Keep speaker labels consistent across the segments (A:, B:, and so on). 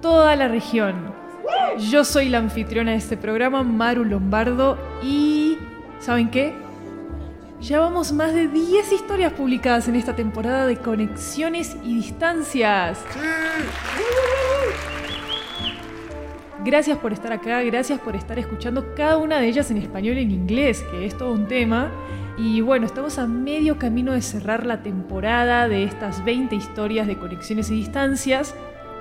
A: toda la región. Yo soy la anfitriona de este programa, Maru Lombardo, y ¿saben qué? Llevamos más de 10 historias publicadas en esta temporada de Conexiones y Distancias. Gracias por estar acá, gracias por estar escuchando cada una de ellas en español y en inglés, que es todo un tema. Y bueno, estamos a medio camino de cerrar la temporada de estas 20 historias de Conexiones y Distancias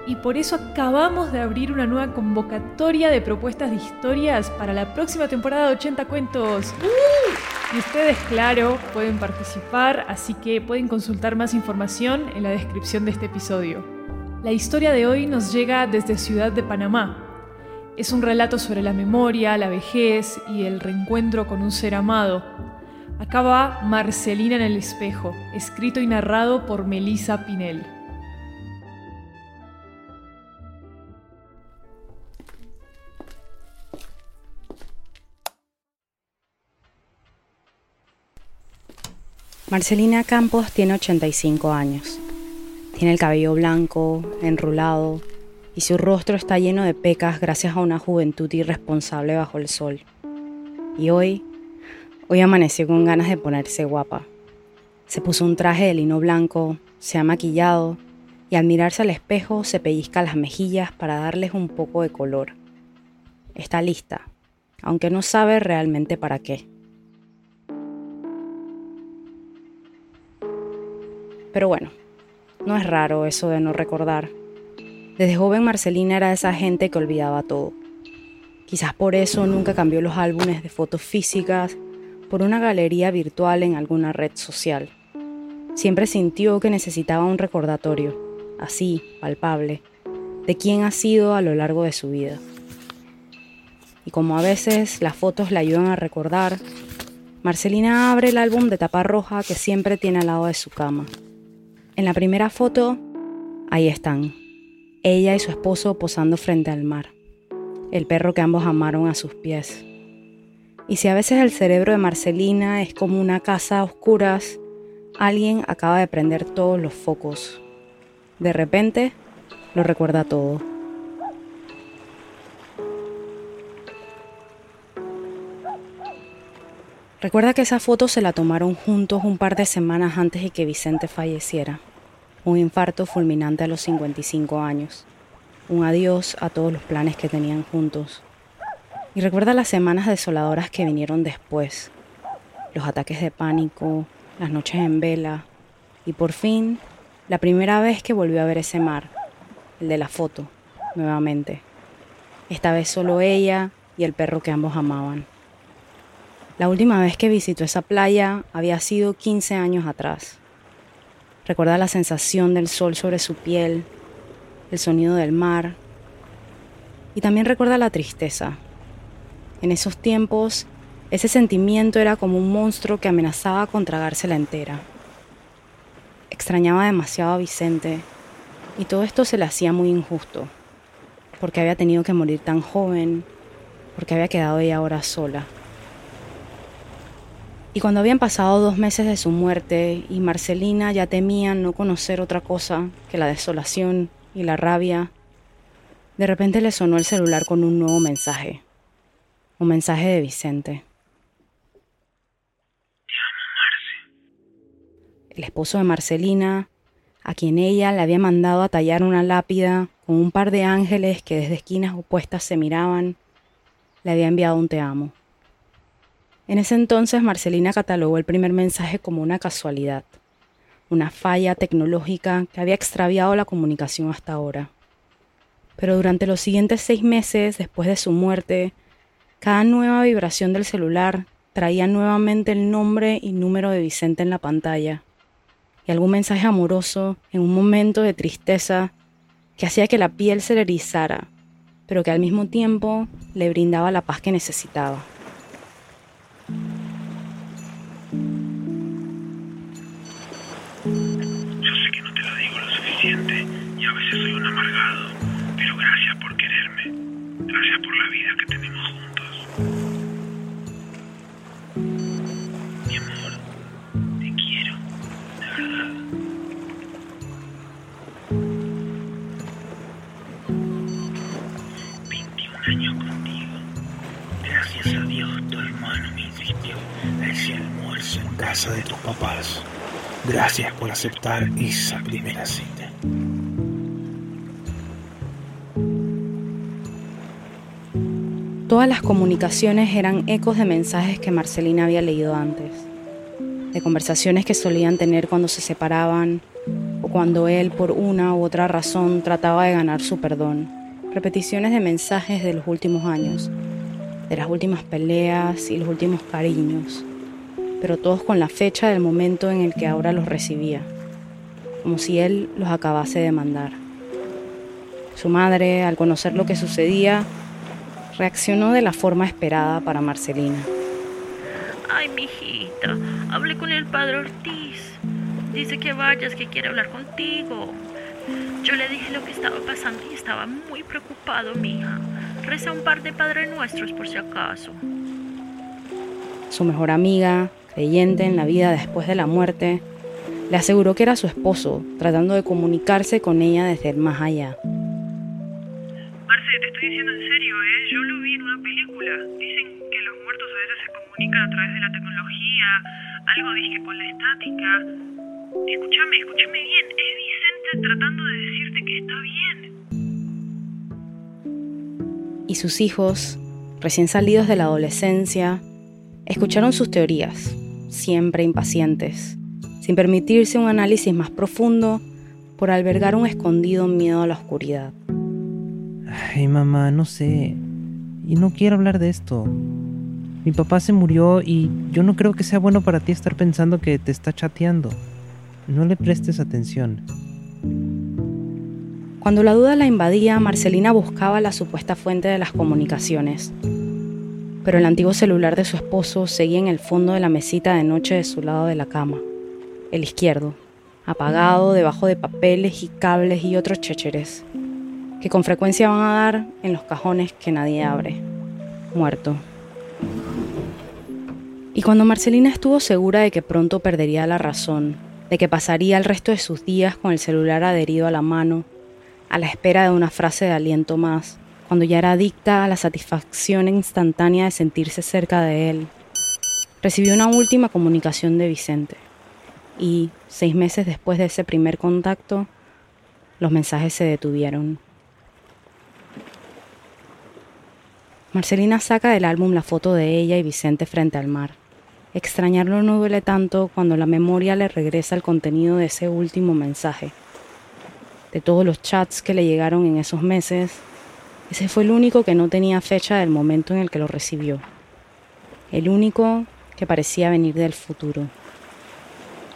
A: y por eso acabamos de abrir una nueva convocatoria de propuestas de historias para la próxima temporada de 80 cuentos. Y ustedes, claro, pueden participar, así que pueden consultar más información en la descripción de este episodio. La historia de hoy nos llega desde Ciudad de Panamá. Es un relato sobre la memoria, la vejez y el reencuentro con un ser amado. Acá va Marcelina en el espejo, escrito y narrado por Melissa Pinel.
B: Marcelina Campos tiene 85 años. Tiene el cabello blanco, enrulado, y su rostro está lleno de pecas gracias a una juventud irresponsable bajo el sol. Y hoy, hoy amaneció con ganas de ponerse guapa. Se puso un traje de lino blanco, se ha maquillado y al mirarse al espejo se pellizca las mejillas para darles un poco de color. Está lista, aunque no sabe realmente para qué. Pero bueno, no es raro eso de no recordar. Desde joven Marcelina era esa gente que olvidaba todo. Quizás por eso nunca cambió los álbumes de fotos físicas por una galería virtual en alguna red social. Siempre sintió que necesitaba un recordatorio, así, palpable, de quién ha sido a lo largo de su vida. Y como a veces las fotos la ayudan a recordar, Marcelina abre el álbum de tapa roja que siempre tiene al lado de su cama. En la primera foto, ahí están, ella y su esposo posando frente al mar, el perro que ambos amaron a sus pies. Y si a veces el cerebro de Marcelina es como una casa a oscuras, alguien acaba de prender todos los focos. De repente, lo recuerda todo. Recuerda que esa foto se la tomaron juntos un par de semanas antes de que Vicente falleciera un infarto fulminante a los 55 años, un adiós a todos los planes que tenían juntos. Y recuerda las semanas desoladoras que vinieron después, los ataques de pánico, las noches en vela y por fin la primera vez que volvió a ver ese mar, el de la foto, nuevamente. Esta vez solo ella y el perro que ambos amaban. La última vez que visitó esa playa había sido 15 años atrás. Recuerda la sensación del sol sobre su piel, el sonido del mar. Y también recuerda la tristeza. En esos tiempos, ese sentimiento era como un monstruo que amenazaba con tragársela entera. Extrañaba demasiado a Vicente y todo esto se le hacía muy injusto, porque había tenido que morir tan joven, porque había quedado ella ahora sola. Y cuando habían pasado dos meses de su muerte y Marcelina ya temía no conocer otra cosa que la desolación y la rabia, de repente le sonó el celular con un nuevo mensaje. Un mensaje de Vicente. El esposo de Marcelina, a quien ella le había mandado a tallar una lápida con un par de ángeles que desde esquinas opuestas se miraban, le había enviado un te amo. En ese entonces Marcelina catalogó el primer mensaje como una casualidad, una falla tecnológica que había extraviado la comunicación hasta ahora. Pero durante los siguientes seis meses, después de su muerte, cada nueva vibración del celular traía nuevamente el nombre y número de Vicente en la pantalla, y algún mensaje amoroso en un momento de tristeza que hacía que la piel se le erizara, pero que al mismo tiempo le brindaba la paz que necesitaba.
C: Soy un amargado, pero gracias por quererme. Gracias por la vida que tenemos juntos. Mi amor, te quiero, de verdad. Años contigo. Gracias a Dios tu hermano me insistió ese almuerzo en casa de tus papás. Gracias por aceptar esa primera cita.
B: Todas las comunicaciones eran ecos de mensajes que Marcelina había leído antes, de conversaciones que solían tener cuando se separaban o cuando él por una u otra razón trataba de ganar su perdón, repeticiones de mensajes de los últimos años, de las últimas peleas y los últimos cariños, pero todos con la fecha del momento en el que ahora los recibía, como si él los acabase de mandar. Su madre, al conocer lo que sucedía, reaccionó de la forma esperada para Marcelina.
D: Ay, mijita, hablé con el padre Ortiz. Dice que vayas, que quiere hablar contigo. Yo le dije lo que estaba pasando y estaba muy preocupado, mija. Reza un par de Padre Nuestros por si acaso.
B: Su mejor amiga, creyente en la vida después de la muerte, le aseguró que era su esposo, tratando de comunicarse con ella desde el más allá.
C: Estoy diciendo en serio, ¿eh? Yo lo vi en una película. Dicen que los muertos a veces se comunican a través de la tecnología, algo dije con la estática. Escúchame, escúchame bien. Es Vicente tratando de decirte que está bien.
B: Y sus hijos, recién salidos de la adolescencia, escucharon sus teorías, siempre impacientes, sin permitirse un análisis más profundo por albergar un escondido miedo a la oscuridad.
E: Ay, mamá, no sé. Y no quiero hablar de esto. Mi papá se murió y yo no creo que sea bueno para ti estar pensando que te está chateando. No le prestes atención.
B: Cuando la duda la invadía, Marcelina buscaba la supuesta fuente de las comunicaciones. Pero el antiguo celular de su esposo seguía en el fondo de la mesita de noche de su lado de la cama, el izquierdo, apagado debajo de papeles y cables y otros chécheres, que con frecuencia van a dar en los cajones que nadie abre, muerto. Y cuando Marcelina estuvo segura de que pronto perdería la razón, de que pasaría el resto de sus días con el celular adherido a la mano, a la espera de una frase de aliento más, cuando ya era adicta a la satisfacción instantánea de sentirse cerca de él, recibió una última comunicación de Vicente. Y, seis meses después de ese primer contacto, los mensajes se detuvieron. Marcelina saca del álbum la foto de ella y Vicente frente al mar. Extrañarlo no duele tanto cuando la memoria le regresa el contenido de ese último mensaje. De todos los chats que le llegaron en esos meses, ese fue el único que no tenía fecha del momento en el que lo recibió. El único que parecía venir del futuro.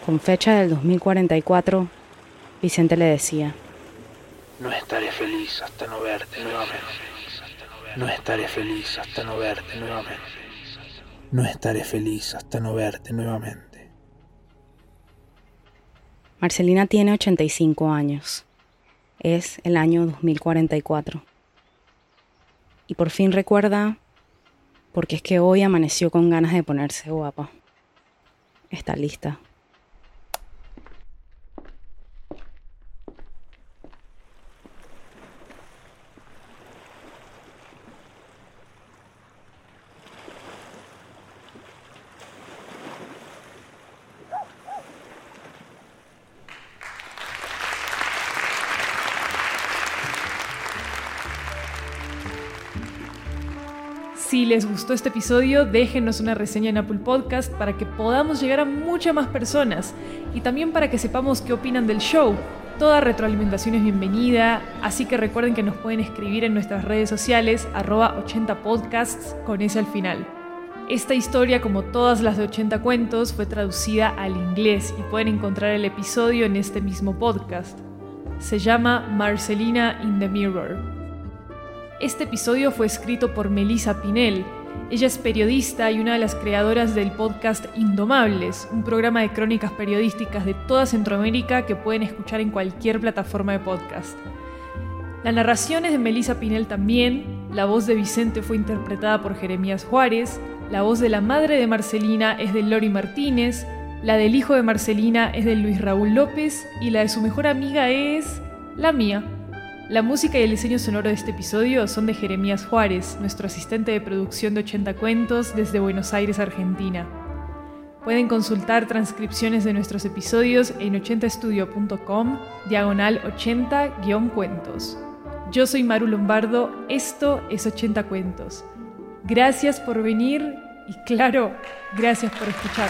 B: Con fecha del 2044, Vicente le decía,
C: No estaré feliz hasta no verte nuevamente. No estaré feliz hasta no verte nuevamente. No estaré feliz hasta no verte nuevamente.
B: Marcelina tiene 85 años. Es el año 2044. Y por fin recuerda, porque es que hoy amaneció con ganas de ponerse guapa. Está lista.
A: Si les gustó este episodio, déjenos una reseña en Apple Podcast para que podamos llegar a muchas más personas y también para que sepamos qué opinan del show. Toda retroalimentación es bienvenida, así que recuerden que nos pueden escribir en nuestras redes sociales arroba 80podcasts con ese al final. Esta historia, como todas las de 80 cuentos, fue traducida al inglés y pueden encontrar el episodio en este mismo podcast. Se llama Marcelina in the Mirror. Este episodio fue escrito por Melissa Pinel. Ella es periodista y una de las creadoras del podcast Indomables, un programa de crónicas periodísticas de toda Centroamérica que pueden escuchar en cualquier plataforma de podcast. La narración es de Melissa Pinel también, la voz de Vicente fue interpretada por Jeremías Juárez, la voz de la madre de Marcelina es de Lori Martínez, la del hijo de Marcelina es de Luis Raúl López y la de su mejor amiga es la mía. La música y el diseño sonoro de este episodio son de Jeremías Juárez, nuestro asistente de producción de 80 cuentos desde Buenos Aires, Argentina. Pueden consultar transcripciones de nuestros episodios en 80estudio.com, diagonal 80-cuentos. Yo soy Maru Lombardo, esto es 80 cuentos. Gracias por venir y claro, gracias por escuchar.